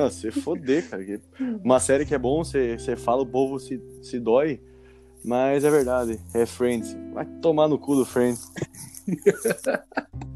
Não, você foder, cara. Uma série que é bom, você, você fala, o povo se, se dói. Mas é verdade, é Friends. Vai tomar no cu do Friends.